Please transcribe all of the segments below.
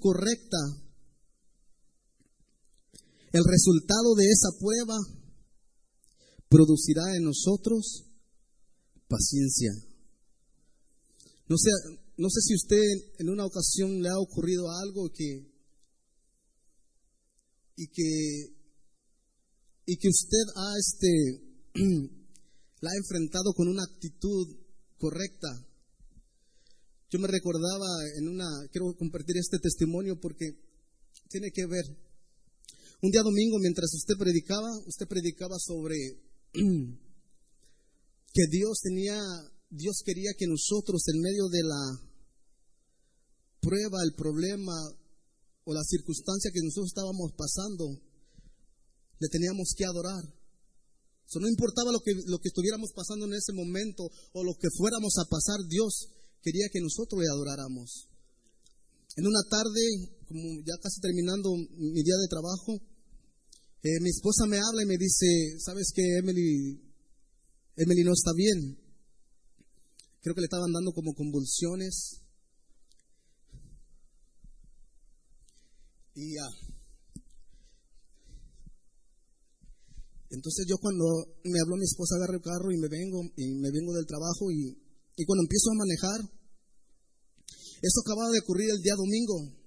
correcta, el resultado de esa prueba producirá en nosotros paciencia. No sé, no sé si usted en una ocasión le ha ocurrido algo que y que y que usted ha este la ha enfrentado con una actitud correcta. Yo me recordaba en una quiero compartir este testimonio porque tiene que ver un día domingo mientras usted predicaba, usted predicaba sobre que Dios tenía Dios quería que nosotros en medio de la prueba, el problema o la circunstancia que nosotros estábamos pasando, le teníamos que adorar. Eso no importaba lo que, lo que estuviéramos pasando en ese momento o lo que fuéramos a pasar, Dios quería que nosotros le adoráramos. En una tarde, como ya casi terminando mi día de trabajo, eh, mi esposa me habla y me dice, ¿sabes que Emily, Emily no está bien? Creo que le estaban dando como convulsiones. Y ya. Entonces yo cuando me habló mi esposa agarro el carro y me vengo y me vengo del trabajo y, y cuando empiezo a manejar, eso acababa de ocurrir el día domingo.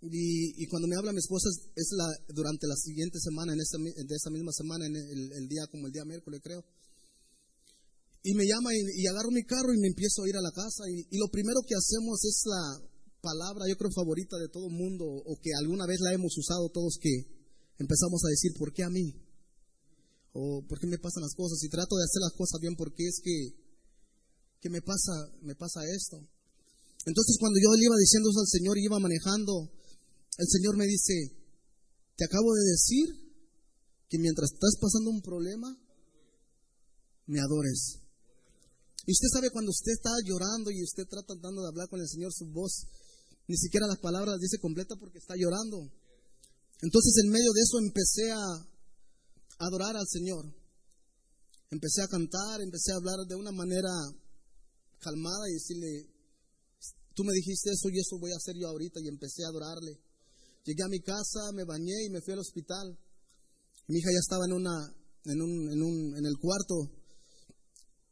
Y, cuando me habla mi esposa es, la, durante la siguiente semana, en de esa misma semana, en el, día como el día miércoles creo. Y me llama y, y, agarro mi carro y me empiezo a ir a la casa. Y, y lo primero que hacemos es la, palabra, yo creo, favorita de todo el mundo, o que alguna vez la hemos usado todos, que empezamos a decir, ¿por qué a mí? O ¿por qué me pasan las cosas? Y trato de hacer las cosas bien, porque es que, que me pasa, me pasa esto. Entonces cuando yo le iba diciendo eso al Señor y iba manejando, el Señor me dice, te acabo de decir que mientras estás pasando un problema, me adores. Y usted sabe cuando usted está llorando y usted trata tratando de hablar con el Señor, su voz ni siquiera las palabras dice completa porque está llorando. Entonces en medio de eso empecé a adorar al Señor. Empecé a cantar, empecé a hablar de una manera calmada y decirle, tú me dijiste eso y eso voy a hacer yo ahorita y empecé a adorarle. Llegué a mi casa, me bañé y me fui al hospital. Mi hija ya estaba en una en un, en, un, en el cuarto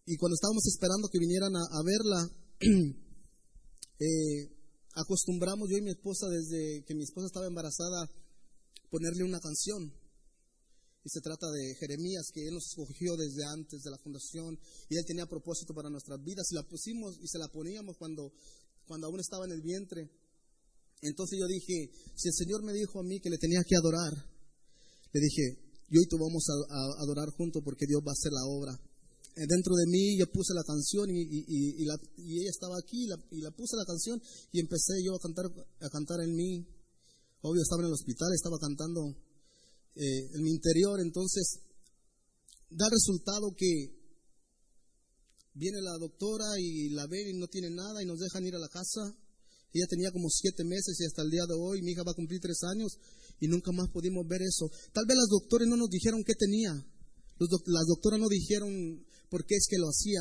y cuando estábamos esperando que vinieran a, verla, eh, acostumbramos yo y mi esposa desde que mi esposa estaba embarazada ponerle una canción. Y se trata de Jeremías, que Él nos escogió desde antes de la fundación y Él tenía propósito para nuestras vidas. Y la pusimos y se la poníamos cuando, cuando aún estaba en el vientre. Entonces yo dije, si el Señor me dijo a mí que le tenía que adorar, le dije, yo y tú vamos a adorar juntos porque Dios va a hacer la obra. Eh, dentro de mí, yo puse la canción y, y, la, y ella estaba aquí y la, y la, puse la canción y empecé yo a cantar, a cantar en mí. Obvio, estaba en el hospital, estaba cantando eh, en mi interior, entonces da resultado que viene la doctora y la ve y no tiene nada y nos dejan ir a la casa. Ella tenía como siete meses y hasta el día de hoy mi hija va a cumplir tres años y nunca más pudimos ver eso. Tal vez las doctores no nos dijeron qué tenía. las doctoras no dijeron por qué es que lo hacía.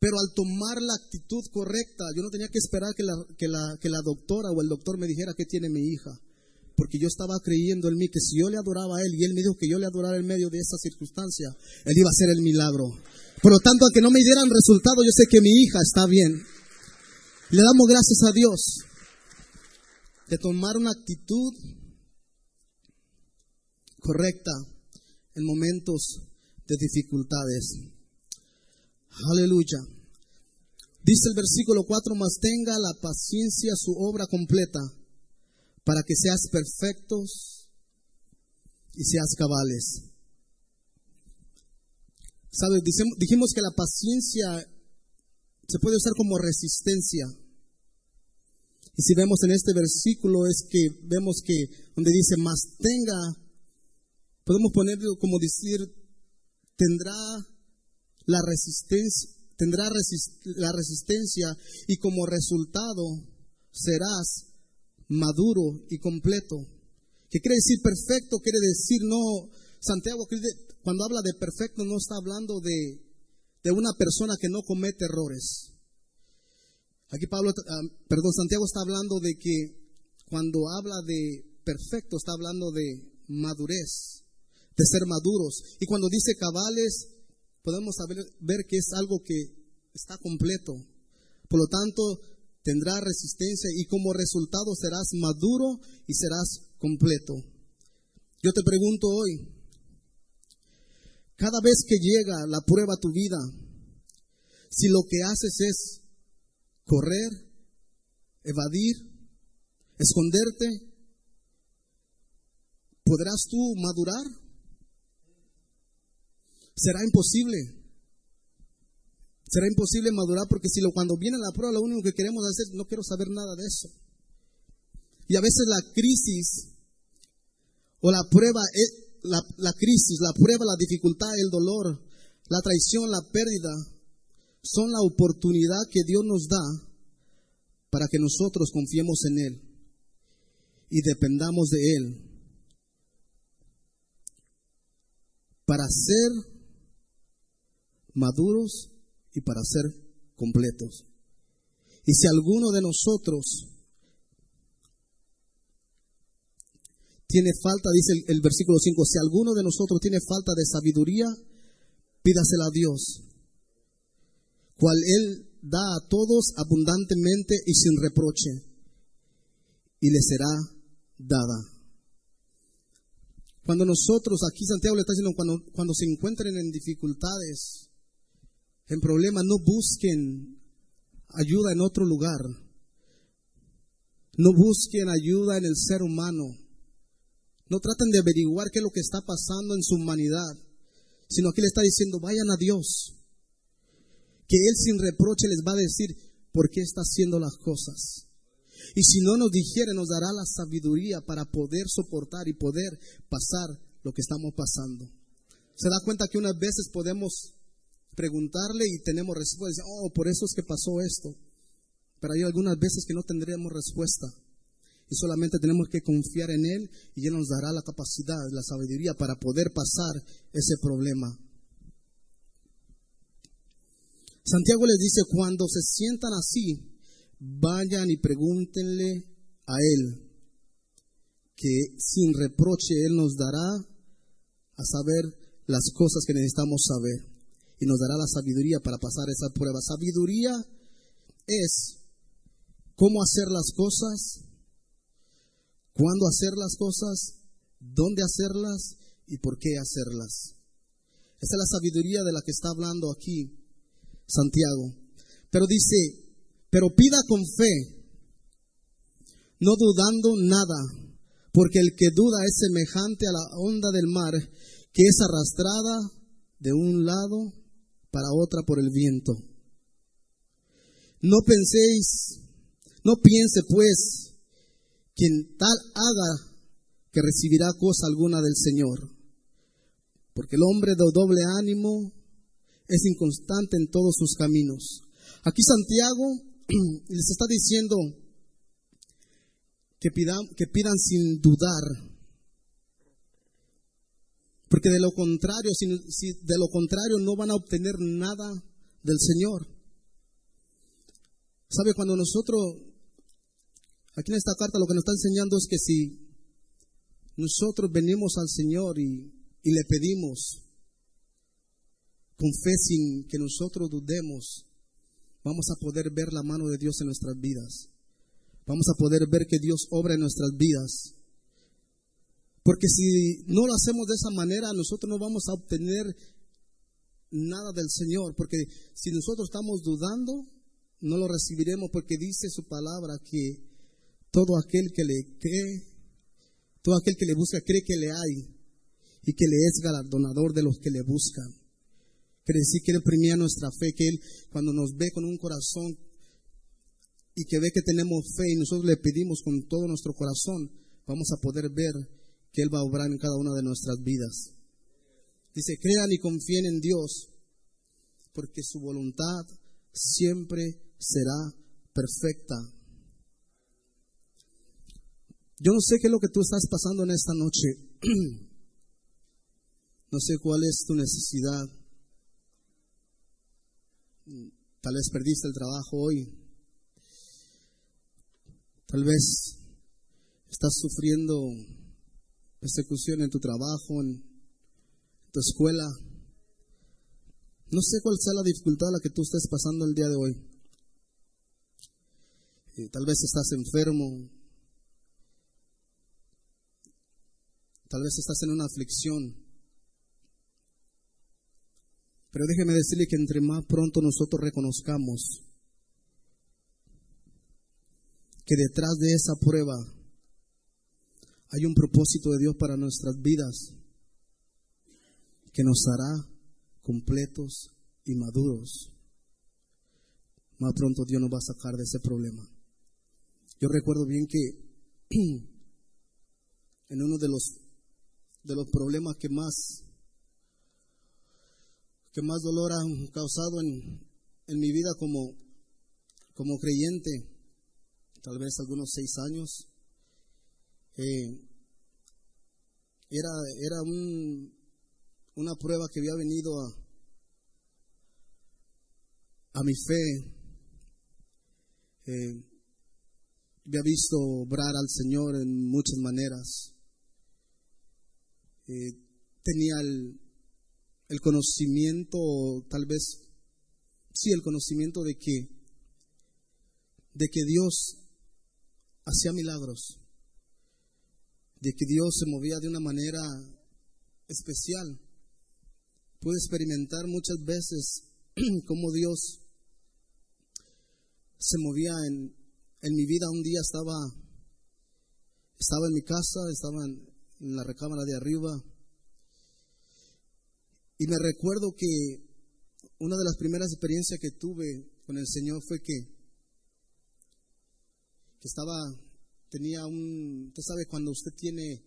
Pero al tomar la actitud correcta, yo no tenía que esperar que la, que la, que la doctora o el doctor me dijera qué tiene mi hija. Porque yo estaba creyendo en mí que si yo le adoraba a él y él me dijo que yo le adorara en medio de esa circunstancia, él iba a hacer el milagro. Por lo tanto, aunque no me dieran resultado, yo sé que mi hija está bien. Le damos gracias a Dios de tomar una actitud correcta en momentos de dificultades. Aleluya. Dice el versículo 4, más tenga la paciencia su obra completa, para que seas perfectos y seas cabales. ¿Sabes? Dijimos que la paciencia se puede usar como resistencia. Y si vemos en este versículo es que vemos que donde dice más tenga, podemos ponerlo como decir tendrá la resistencia, tendrá la resistencia y como resultado serás maduro y completo. ¿Qué quiere decir perfecto? Quiere decir no, Santiago cuando habla de perfecto no está hablando de, de una persona que no comete errores. Aquí Pablo, ah, perdón, Santiago está hablando de que cuando habla de perfecto, está hablando de madurez, de ser maduros. Y cuando dice cabales, podemos saber, ver que es algo que está completo. Por lo tanto, tendrá resistencia y como resultado serás maduro y serás completo. Yo te pregunto hoy, cada vez que llega la prueba a tu vida, si lo que haces es correr, evadir, esconderte, ¿podrás tú madurar? Será imposible. Será imposible madurar porque si lo, cuando viene la prueba lo único que queremos hacer, no quiero saber nada de eso. Y a veces la crisis o la prueba, la, la crisis, la prueba, la dificultad, el dolor, la traición, la pérdida, son la oportunidad que Dios nos da para que nosotros confiemos en Él y dependamos de Él. Para ser maduros y para ser completos. Y si alguno de nosotros tiene falta, dice el, versículo 5, si alguno de nosotros tiene falta de sabiduría, pídasela a Dios, cual Él da a todos abundantemente y sin reproche, y le será dada. Cuando nosotros, aquí Santiago le está diciendo, cuando, cuando se encuentren en dificultades, en problemas, no busquen ayuda en otro lugar. No busquen ayuda en el ser humano. No traten de averiguar qué es lo que está pasando en su humanidad, sino aquí le está diciendo, vayan a Dios, que Él sin reproche les va a decir por qué está haciendo las cosas. Y si no nos dijere, nos dará la sabiduría para poder soportar y poder pasar lo que estamos pasando. Se da cuenta que unas veces podemos preguntarle y tenemos respuesta. Oh, por eso es que pasó esto. Pero hay algunas veces que no tendríamos respuesta. Y solamente tenemos que confiar en Él y Él nos dará la capacidad, la sabiduría para poder pasar ese problema. Santiago les dice, cuando se sientan así, vayan y pregúntenle a Él, que sin reproche Él nos dará a saber las cosas que necesitamos saber y nos dará la sabiduría para pasar esa prueba. Sabiduría es cómo hacer las cosas, cuándo hacer las cosas, dónde hacerlas y por qué hacerlas. Esa es la sabiduría de la que está hablando aquí Santiago. Pero dice, pero pida con fe, no dudando nada, porque el que duda es semejante a la onda del mar, que es arrastrada de un lado para otra por el viento. No penséis, no piense pues, quien tal haga que recibirá cosa alguna del Señor. Porque el hombre de doble ánimo es inconstante en todos sus caminos. Aquí Santiago les está diciendo que pidan, que pidan sin dudar, porque de lo contrario, si, de lo contrario no van a obtener nada del Señor. ¿Sabe? Cuando nosotros, aquí en esta carta lo que nos está enseñando es que si nosotros venimos al Señor y, y le pedimos con sin que nosotros dudemos, vamos a poder ver la mano de Dios en nuestras vidas. Vamos a poder ver que Dios obra en nuestras vidas. Porque si no lo hacemos de esa manera, nosotros no vamos a obtener nada del Señor. Porque si nosotros estamos dudando, no lo recibiremos porque dice su palabra que todo aquel que le cree, todo aquel que le busca, cree que le hay y que le es galardonador de los que le buscan. Quiere decir que Él premia nuestra fe, que Él cuando nos ve con un corazón y que ve que tenemos fe y nosotros le pedimos con todo nuestro corazón, vamos a poder ver que Él va a obrar en cada una de nuestras vidas. Dice, crean y confíen en Dios, porque su voluntad siempre será perfecta. Yo no sé qué es lo que tú estás pasando en esta noche. no sé cuál es tu necesidad. Tal vez perdiste el trabajo hoy. Tal vez estás sufriendo persecución en tu trabajo, en tu escuela. No sé cuál sea la dificultad a la que tú estés pasando el día de hoy. Eh, tal vez estás enfermo. Tal vez estás en una aflicción. Pero déjeme decirle que entre más pronto nosotros reconozcamos que detrás de esa prueba hay un propósito de Dios para nuestras vidas que nos hará completos y maduros. Más pronto Dios nos va a sacar de ese problema. Yo recuerdo bien que en uno de los de los problemas que más que más dolor han causado en, en mi vida como, como creyente, tal vez algunos seis años, eh, era, era un, una prueba que había venido a, a mi fe. Eh, había visto obrar al Señor en muchas maneras. Eh, tenía el, el conocimiento, tal vez, sí, el conocimiento de que, de que Dios hacía milagros, de que Dios se movía de una manera especial. Pude experimentar muchas veces cómo Dios se movía en, en mi vida. Un día estaba, estaba en mi casa, estaba en la recámara de arriba y me recuerdo que una de las primeras experiencias que tuve con el Señor fue que, estaba, tenía un, usted sabe cuando usted tiene,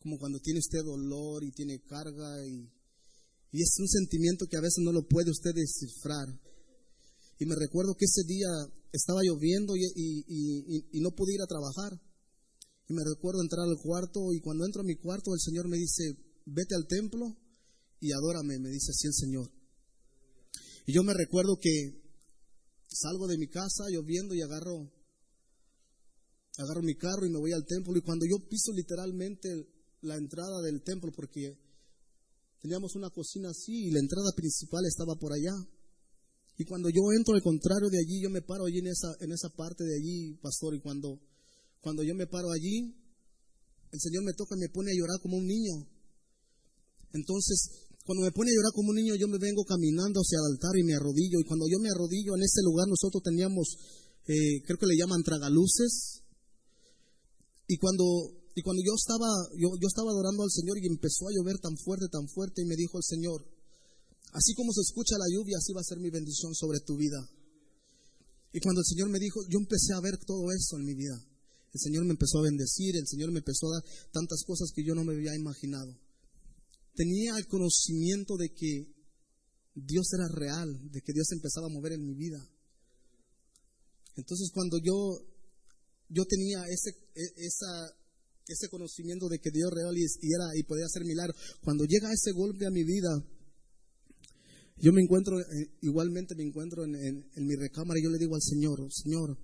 como cuando tiene usted dolor y tiene carga y, y es un sentimiento que a veces no lo puede usted descifrar. Y me recuerdo que ese día estaba lloviendo y, y, y, no pude ir a trabajar. Y me recuerdo entrar al cuarto y cuando entro a mi cuarto el Señor me dice, vete al templo y adórame, me dice así el Señor. Y yo me recuerdo que salgo de mi casa lloviendo y agarro, agarro mi carro y me voy al templo. Y cuando yo piso literalmente la entrada del templo, porque teníamos una cocina así y la entrada principal estaba por allá. Y cuando yo entro al contrario de allí, yo me paro allí en esa, en esa parte de allí, pastor. Y cuando, cuando yo me paro allí, el Señor me toca y me pone a llorar como un niño. Entonces, cuando me pone a llorar como un niño, yo me vengo caminando hacia el altar y me arrodillo. Y cuando yo me arrodillo en ese lugar, nosotros teníamos, eh, creo que le llaman tragaluces. Y cuando, y cuando yo estaba, yo, yo estaba adorando al Señor y empezó a llover tan fuerte, tan fuerte, y me dijo el Señor, así como se escucha la lluvia, así va a ser mi bendición sobre tu vida. Y cuando el Señor me dijo, yo empecé a ver todo eso en mi vida. El Señor me empezó a bendecir, el Señor me empezó a dar tantas cosas que yo no me había imaginado tenía el conocimiento de que Dios era real, de que Dios empezaba a mover en mi vida. Entonces cuando yo, yo tenía ese, e, ese conocimiento de que Dios real y, era, y podía hacer milagros, cuando llega ese golpe a mi vida, yo me encuentro, eh, igualmente me encuentro en, mi recámara y yo le digo al Señor, Señor,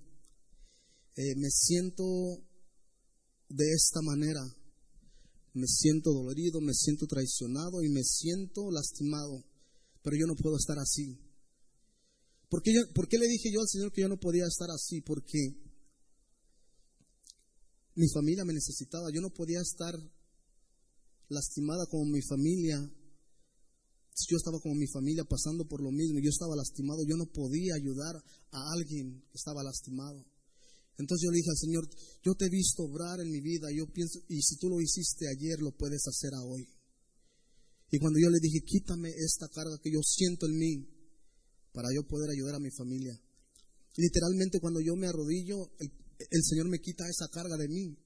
eh, me siento de esta manera me siento dolorido, me siento traicionado y me siento lastimado, pero yo no puedo estar así. ¿Por qué, le dije yo al Señor que yo no podía estar así? Porque mi familia me necesitaba, yo no podía estar lastimada como mi familia. Yo estaba como mi familia pasando por lo mismo, yo estaba lastimado, yo no podía ayudar a alguien que estaba lastimado. Entonces yo le dije al Señor, yo te he visto obrar en mi vida, yo pienso, y si tú lo hiciste ayer, lo puedes hacer a hoy. Y cuando yo le dije, quítame esta carga que yo siento en mí, para yo poder ayudar a mi familia. Literalmente cuando yo me arrodillo, el, el Señor me quita esa carga de mí.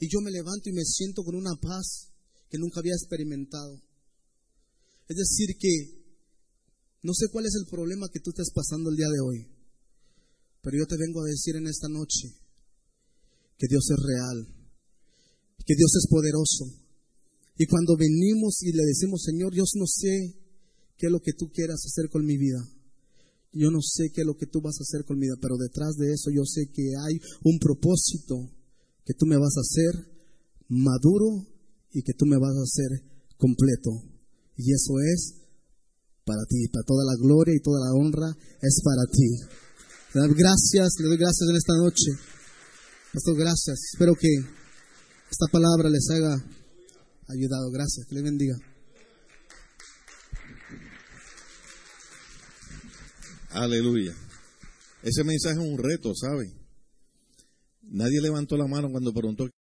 Y yo me levanto y me siento con una paz que nunca había experimentado. Es decir, que no sé cuál es el problema que tú estás pasando el día de hoy. Pero yo te vengo a decir en esta noche que Dios es real, que Dios es poderoso. Y cuando venimos y le decimos, Señor, yo no sé qué es lo que tú quieras hacer con mi vida. Yo no sé qué es lo que tú vas a hacer con mi vida, pero detrás de eso yo sé que hay un propósito que tú me vas a hacer maduro y que tú me vas a hacer completo. Y eso es para ti, para toda la gloria y toda la honra es para ti. Gracias, le doy gracias en esta noche. Pastor, gracias. Espero que esta palabra les haya ayudado. Gracias. Que le bendiga. Aleluya. Ese mensaje es un reto, ¿sabe? Nadie levantó la mano cuando preguntó